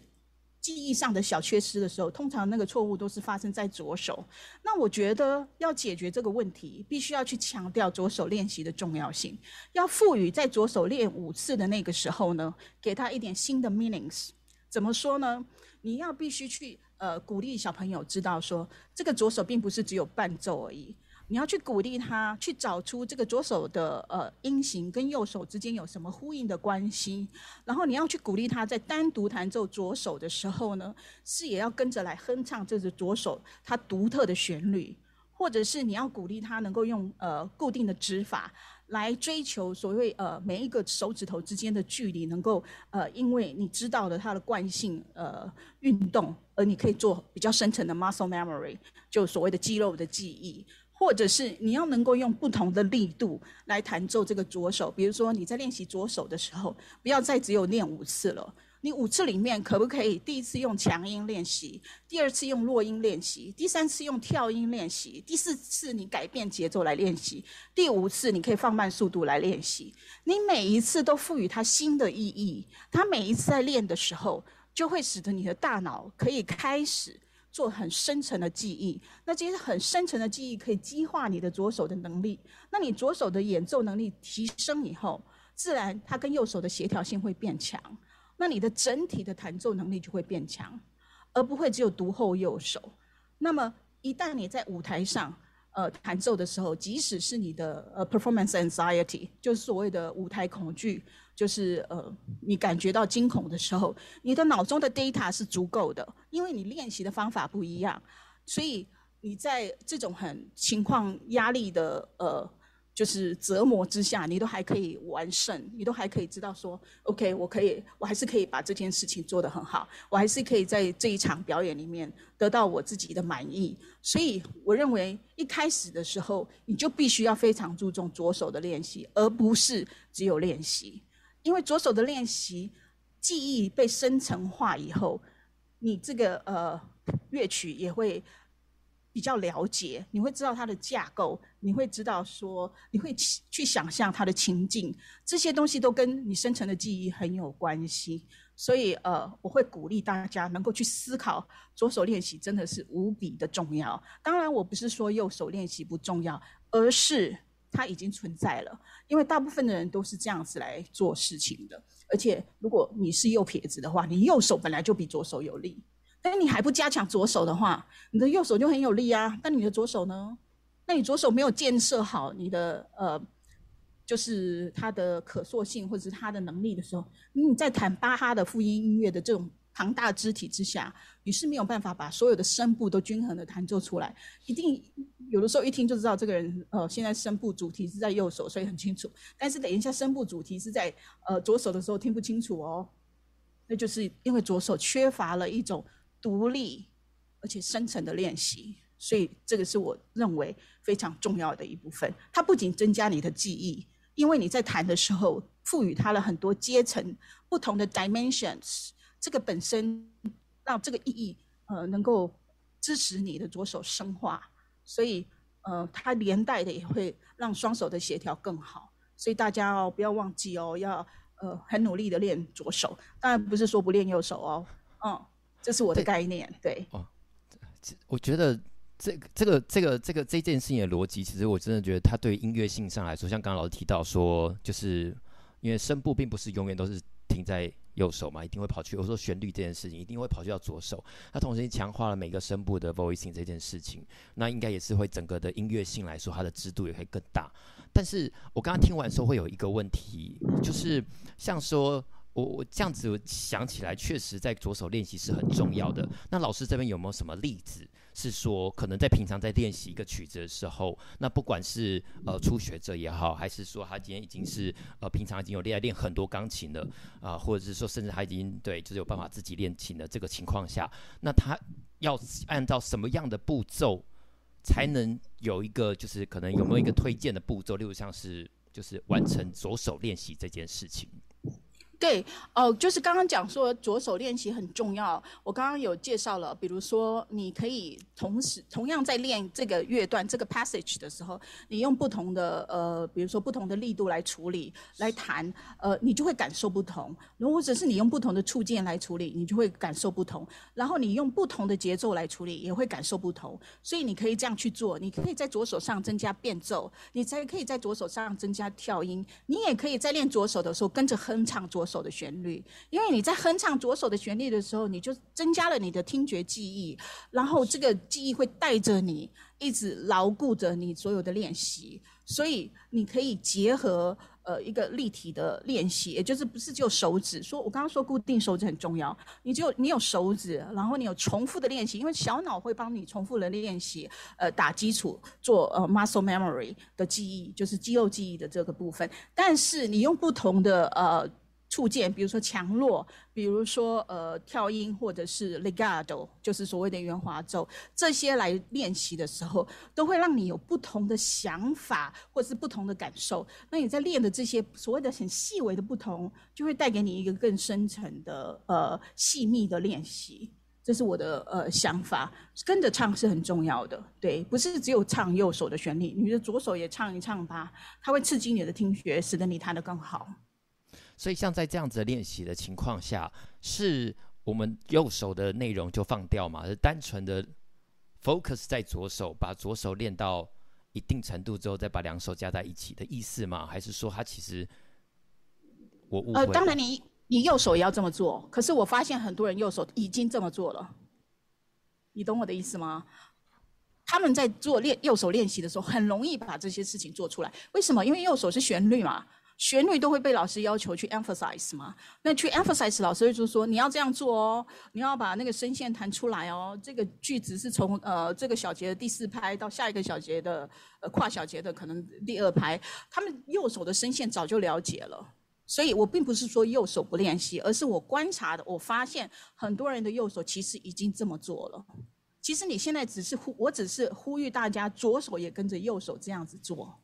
记忆上的小缺失的时候，通常那个错误都是发生在左手。那我觉得要解决这个问题，必须要去强调左手练习的重要性，要赋予在左手练五次的那个时候呢，给他一点新的 meanings。怎么说呢？你要必须去呃鼓励小朋友知道说，这个左手并不是只有伴奏而已。你要去鼓励他，去找出这个左手的呃音型跟右手之间有什么呼应的关系，然后你要去鼓励他在单独弹奏左手的时候呢，是也要跟着来哼唱这是左手它独特的旋律，或者是你要鼓励他能够用呃固定的指法来追求所谓呃每一个手指头之间的距离能够呃因为你知道了它的惯性呃运动，而你可以做比较深层的 muscle memory，就所谓的肌肉的记忆。或者是你要能够用不同的力度来弹奏这个左手，比如说你在练习左手的时候，不要再只有练五次了。你五次里面可不可以第一次用强音练习，第二次用弱音练习，第三次用跳音练习，第四次你改变节奏来练习，第五次你可以放慢速度来练习。你每一次都赋予它新的意义，它每一次在练的时候，就会使得你的大脑可以开始。做很深层的记忆，那这些很深层的记忆可以激化你的左手的能力。那你左手的演奏能力提升以后，自然它跟右手的协调性会变强，那你的整体的弹奏能力就会变强，而不会只有独厚右手。那么一旦你在舞台上呃弹奏的时候，即使是你的呃 performance anxiety，就是所谓的舞台恐惧，就是呃你感觉到惊恐的时候，你的脑中的 data 是足够的，因为你练习的方法不一样，所以你在这种很情况压力的呃。就是折磨之下，你都还可以完胜，你都还可以知道说，OK，我可以，我还是可以把这件事情做得很好，我还是可以在这一场表演里面得到我自己的满意。所以，我认为一开始的时候，你就必须要非常注重左手的练习，而不是只有练习，因为左手的练习，记忆被深层化以后，你这个呃乐曲也会。比较了解，你会知道它的架构，你会知道说，你会去想象它的情境，这些东西都跟你深层的记忆很有关系。所以，呃，我会鼓励大家能够去思考，左手练习真的是无比的重要。当然，我不是说右手练习不重要，而是它已经存在了，因为大部分的人都是这样子来做事情的。而且，如果你是右撇子的话，你右手本来就比左手有力。但你还不加强左手的话，你的右手就很有力啊。但你的左手呢？那你左手没有建设好你的呃，就是它的可塑性或者是它的能力的时候，你在弹巴哈的复音音乐的这种庞大肢体之下，你是没有办法把所有的声部都均衡的弹奏出来。一定有的时候一听就知道这个人呃，现在声部主题是在右手，所以很清楚。但是等一下声部主题是在呃左手的时候听不清楚哦，那就是因为左手缺乏了一种。独立而且深层的练习，所以这个是我认为非常重要的一部分。它不仅增加你的记忆，因为你在弹的时候赋予它了很多阶层、不同的 dimensions，这个本身让这个意义呃能够支持你的左手生化，所以呃它连带的也会让双手的协调更好。所以大家哦不要忘记哦，要呃很努力的练左手，当然不是说不练右手哦，嗯。这是我的概念，对。对哦，
我觉得这个、这个、这个、这个这件事情的逻辑，其实我真的觉得它对音乐性上来说，像刚刚老师提到说，就是因为声部并不是永远都是停在右手嘛，一定会跑去。我说旋律这件事情，一定会跑去到左手。它同时强化了每个声部的 voicing 这件事情，那应该也是会整个的音乐性来说，它的支度也会更大。但是我刚刚听完的时候，会有一个问题，就是像说。我我这样子想起来，确实在左手练习是很重要的。那老师这边有没有什么例子，是说可能在平常在练习一个曲子的时候，那不管是呃初学者也好，还是说他今天已经是呃平常已经有练练很多钢琴了啊、或者是说甚至他已经对就是有办法自己练琴的这个情况下，那他要按照什么样的步骤才能有一个就是可能有没有一个推荐的步骤，例如像是就是完成左手练习这件事情。
对，哦，就是刚刚讲说左手练习很重要。我刚刚有介绍了，比如说你可以同时同样在练这个乐段这个 passage 的时候，你用不同的呃，比如说不同的力度来处理来弹，呃，你就会感受不同。如果只是你用不同的触键来处理，你就会感受不同。然后你用不同的节奏来处理，也会感受不同。所以你可以这样去做，你可以在左手上增加变奏，你才可以在左手上增加跳音。你也可以在练左手的时候跟着哼唱左手的旋律，因为你在哼唱左手的旋律的时候，你就增加了你的听觉记忆，然后这个记忆会带着你一直牢固着你所有的练习，所以你可以结合呃一个立体的练习，也就是不是只有手指。说我刚刚说固定手指很重要，你就你有手指，然后你有重复的练习，因为小脑会帮你重复的练习，呃打基础做呃 muscle memory 的记忆，就是肌肉记忆的这个部分。但是你用不同的呃。触键，比如说强弱，比如说呃跳音，或者是 legato，就是所谓的圆滑奏，这些来练习的时候，都会让你有不同的想法，或者是不同的感受。那你在练的这些所谓的很细微的不同，就会带给你一个更深层的呃细密的练习。这是我的呃想法，跟着唱是很重要的，对，不是只有唱右手的旋律，你的左手也唱一唱吧，它会刺激你的听觉，使得你弹得更好。
所以，像在这样子练习的情况下，是我们右手的内容就放掉嘛？是单纯的 focus 在左手，把左手练到一定程度之后，再把两手加在一起的意思吗？还是说，他其实我误会？
呃，当然，你你右手也要这么做。可是我发现很多人右手已经这么做了，你懂我的意思吗？他们在做练右手练习的时候，很容易把这些事情做出来。为什么？因为右手是旋律嘛。旋律都会被老师要求去 emphasize 嘛？那去 emphasize，老师就说你要这样做哦，你要把那个声线弹出来哦。这个句子是从呃这个小节的第四拍到下一个小节的呃跨小节的可能第二拍，他们右手的声线早就了解了。所以我并不是说右手不练习，而是我观察的，我发现很多人的右手其实已经这么做了。其实你现在只是呼，我只是呼吁大家左手也跟着右手这样子做。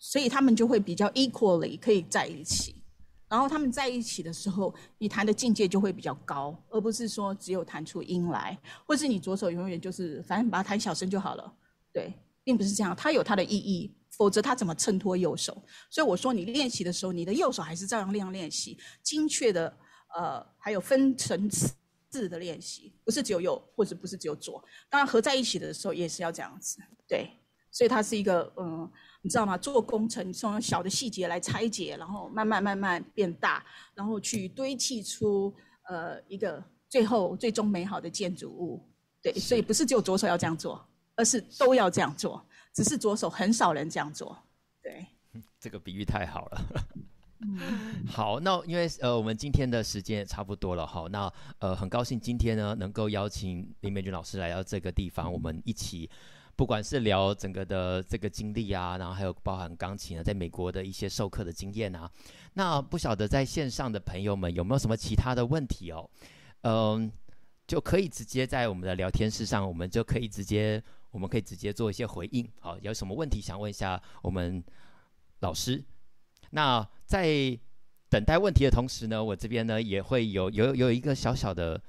所以他们就会比较 equally 可以在一起，然后他们在一起的时候，你弹的境界就会比较高，而不是说只有弹出音来，或是你左手永远就是反正把它弹小声就好了。对，并不是这样，它有它的意义，否则它怎么衬托右手？所以我说你练习的时候，你的右手还是照样练练习，精确的呃，还有分层次的练习，不是只有右，或者不是只有左，当然合在一起的时候也是要这样子。对，所以它是一个嗯。你知道吗？做工程从小的细节来拆解，然后慢慢慢慢变大，然后去堆砌出呃一个最后最终美好的建筑物。对，所以不是只有左手要这样做，而是都要这样做，只是左手很少人这样做。对，
这个比喻太好了。嗯、好，那因为呃我们今天的时间也差不多了哈，那呃很高兴今天呢能够邀请林美君老师来到这个地方，我们一起。不管是聊整个的这个经历啊，然后还有包含钢琴啊，在美国的一些授课的经验啊，那不晓得在线上的朋友们有没有什么其他的问题哦？嗯，就可以直接在我们的聊天室上，我们就可以直接，我们可以直接做一些回应。好，有什么问题想问一下我们老师？那在等待问题的同时呢，我这边呢也会有有有一个小小的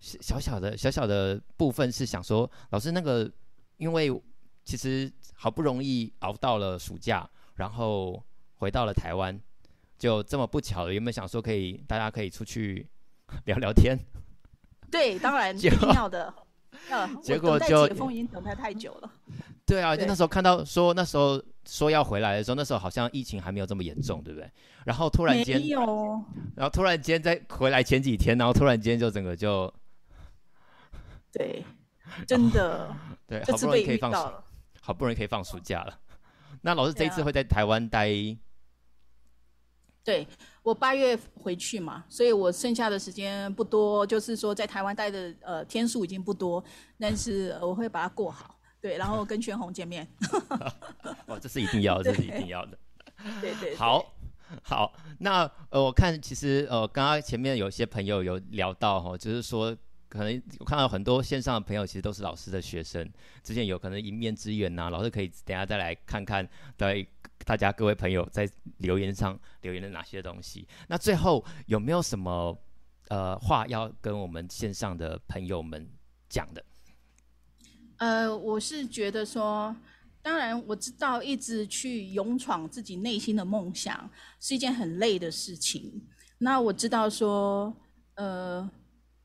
小小的小小的部分是想说，老师那个。因为其实好不容易熬到了暑假，然后回到了台湾，就这么不巧的，有没有想说可以大家可以出去 聊聊天？
对，当然一定要的。嗯，
结果就解
封已经等待太久了。
对啊，就那时候看到说那时候说要回来的时候，那时候好像疫情还没有这么严重，对不对？然后突然间，
有
然后突然间在回来前几天，然后突然间就整个就，
对。真的，
哦、对，好不容易可以放暑，好不容易可以放暑假了。那老师这一次会在台湾待？
对，我八月回去嘛，所以我剩下的时间不多，就是说在台湾待的呃天数已经不多，但是我会把它过好。对，然后跟全红见面。
哦，这是一定要的，这是一定要的。
对，对对。
好，好，那呃，我看其实呃，刚刚前面有些朋友有聊到哈，就是说。可能我看到很多线上的朋友，其实都是老师的学生。之前有可能一面之缘呐，老师可以等下再来看看，对大家各位朋友在留言上留言的哪些东西。那最后有没有什么呃话要跟我们线上的朋友们讲的？
呃，我是觉得说，当然我知道一直去勇闯自己内心的梦想是一件很累的事情。那我知道说，呃。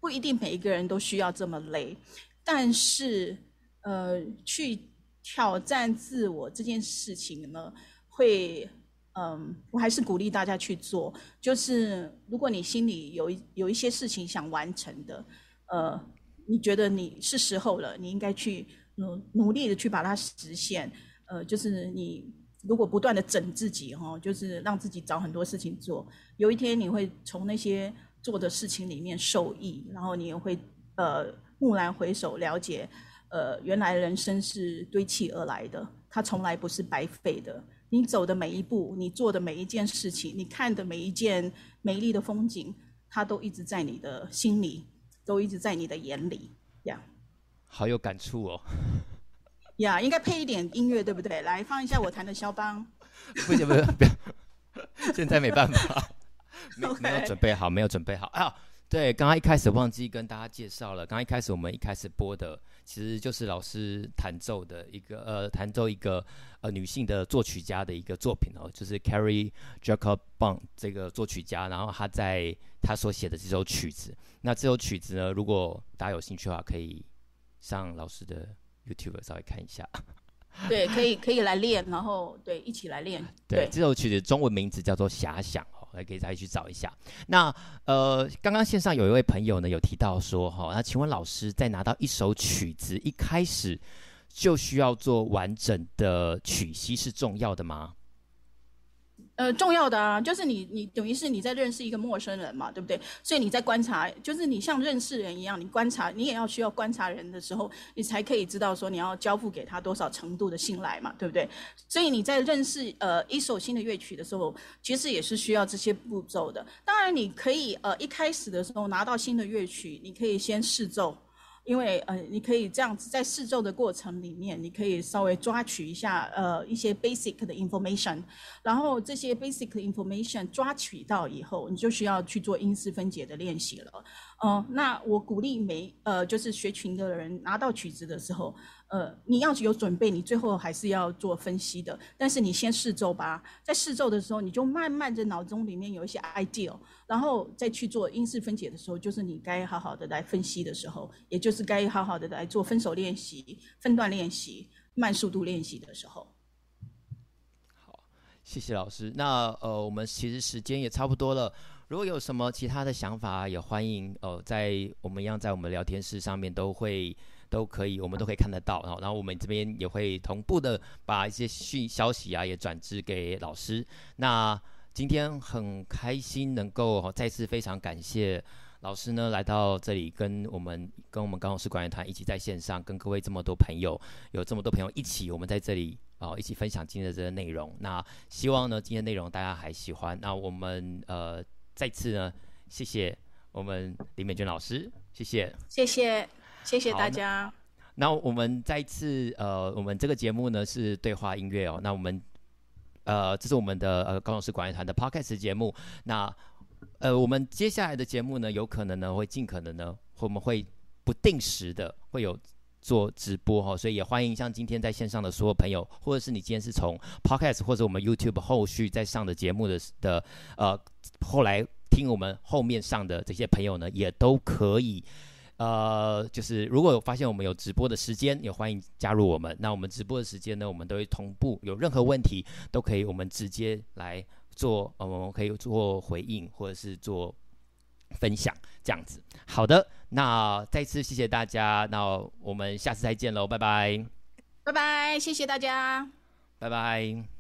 不一定每一个人都需要这么累，但是，呃，去挑战自我这件事情呢，会，嗯、我还是鼓励大家去做。就是如果你心里有一有一些事情想完成的，呃，你觉得你是时候了，你应该去努努力的去把它实现。呃，就是你如果不断的整自己，哈，就是让自己找很多事情做，有一天你会从那些。做的事情里面受益，然后你也会呃蓦然回首，了解呃原来人生是堆砌而来的，它从来不是白费的。你走的每一步，你做的每一件事情，你看的每一件美丽的风景，它都一直在你的心里，都一直在你的眼里。呀、yeah，
好有感触哦。
呀、yeah，应该配一点音乐，对不对？来放一下我弹的肖邦。
不行不行不行，现在没办法。没没有准备好，没有准备好啊！对，刚刚一开始忘记跟大家介绍了。刚刚一开始我们一开始播的，其实就是老师弹奏的一个呃，弹奏一个呃女性的作曲家的一个作品哦，就是 Carrie Jacob Bond 这个作曲家，然后他在他所写的这首曲子。那这首曲子呢，如果大家有兴趣的话，可以上老师的 YouTube 稍微看一下。
对，可以可以来练，然后对一起来练。
对，对这首曲子中文名字叫做《遐想》。还可以再去找一下。那呃，刚刚线上有一位朋友呢，有提到说，哈，那请问老师在拿到一首曲子一开始就需要做完整的曲析是重要的吗？
呃，重要的啊，就是你，你等于是你在认识一个陌生人嘛，对不对？所以你在观察，就是你像认识人一样，你观察，你也要需要观察人的时候，你才可以知道说你要交付给他多少程度的信赖嘛，对不对？所以你在认识呃一首新的乐曲的时候，其实也是需要这些步骤的。当然，你可以呃一开始的时候拿到新的乐曲，你可以先试奏。因为呃，你可以这样子在试奏的过程里面，你可以稍微抓取一下呃一些 basic 的 information，然后这些 basic 的 information 抓取到以后，你就需要去做音式分解的练习了。呃，那我鼓励每呃就是学琴的人拿到曲子的时候。呃，你要有准备，你最后还是要做分析的。但是你先试奏吧，在试奏的时候，你就慢慢的脑中里面有一些 idea，然后再去做音式分解的时候，就是你该好好的来分析的时候，也就是该好好的来做分手练习、分段练习、慢速度练习的时候。
好，谢谢老师。那呃，我们其实时间也差不多了。如果有什么其他的想法，也欢迎呃，在我们一样在我们聊天室上面都会。都可以，我们都可以看得到，然后，然后我们这边也会同步的把一些讯消息啊也转知给老师。那今天很开心能够再次非常感谢老师呢来到这里跟我们跟我们高雄市管乐团一起在线上跟各位这么多朋友有这么多朋友一起我们在这里啊一起分享今天的这个内容。那希望呢今天内容大家还喜欢。那我们呃再次呢谢谢我们林美娟老师，谢谢，
谢谢。谢谢大家。
那我们再一次，呃，我们这个节目呢是对话音乐哦。那我们，呃，这是我们的呃高雄市管乐团的 Podcast 节目。那，呃，我们接下来的节目呢，有可能呢会尽可能呢，我们会不定时的会有做直播哈、哦。所以也欢迎像今天在线上的所有朋友，或者是你今天是从 Podcast 或者我们 YouTube 后续在上的节目的的呃后来听我们后面上的这些朋友呢，也都可以。呃，就是如果有发现我们有直播的时间，也欢迎加入我们。那我们直播的时间呢，我们都会同步，有任何问题都可以，我们直接来做，呃，我们可以做回应或者是做分享这样子。好的，那再次谢谢大家，那我们下次再见喽，拜拜，
拜拜，谢谢大家，
拜拜。